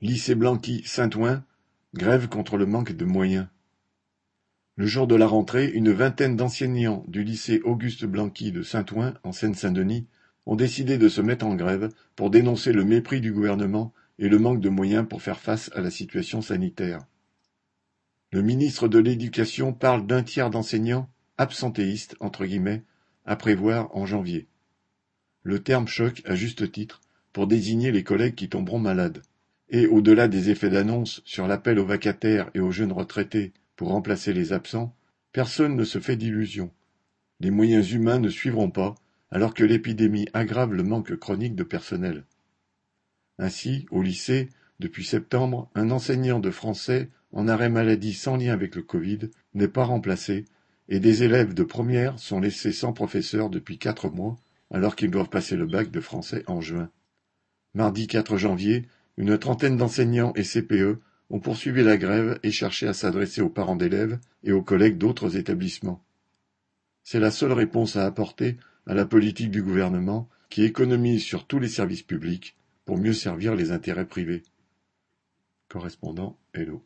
Lycée Blanqui Saint-Ouen, grève contre le manque de moyens. Le jour de la rentrée, une vingtaine d'enseignants du lycée Auguste Blanqui de Saint-Ouen, en Seine-Saint-Denis, ont décidé de se mettre en grève pour dénoncer le mépris du gouvernement et le manque de moyens pour faire face à la situation sanitaire. Le ministre de l'Éducation parle d'un tiers d'enseignants absentéistes entre guillemets à prévoir en janvier. Le terme choque à juste titre pour désigner les collègues qui tomberont malades. Et au-delà des effets d'annonce sur l'appel aux vacataires et aux jeunes retraités pour remplacer les absents, personne ne se fait d'illusions. Les moyens humains ne suivront pas, alors que l'épidémie aggrave le manque chronique de personnel. Ainsi, au lycée, depuis septembre, un enseignant de français en arrêt maladie sans lien avec le Covid n'est pas remplacé et des élèves de première sont laissés sans professeur depuis quatre mois alors qu'ils doivent passer le bac de français en juin. Mardi 4 janvier, une trentaine d'enseignants et CPE ont poursuivi la grève et cherché à s'adresser aux parents d'élèves et aux collègues d'autres établissements. C'est la seule réponse à apporter à la politique du gouvernement qui économise sur tous les services publics pour mieux servir les intérêts privés. Correspondant Hello.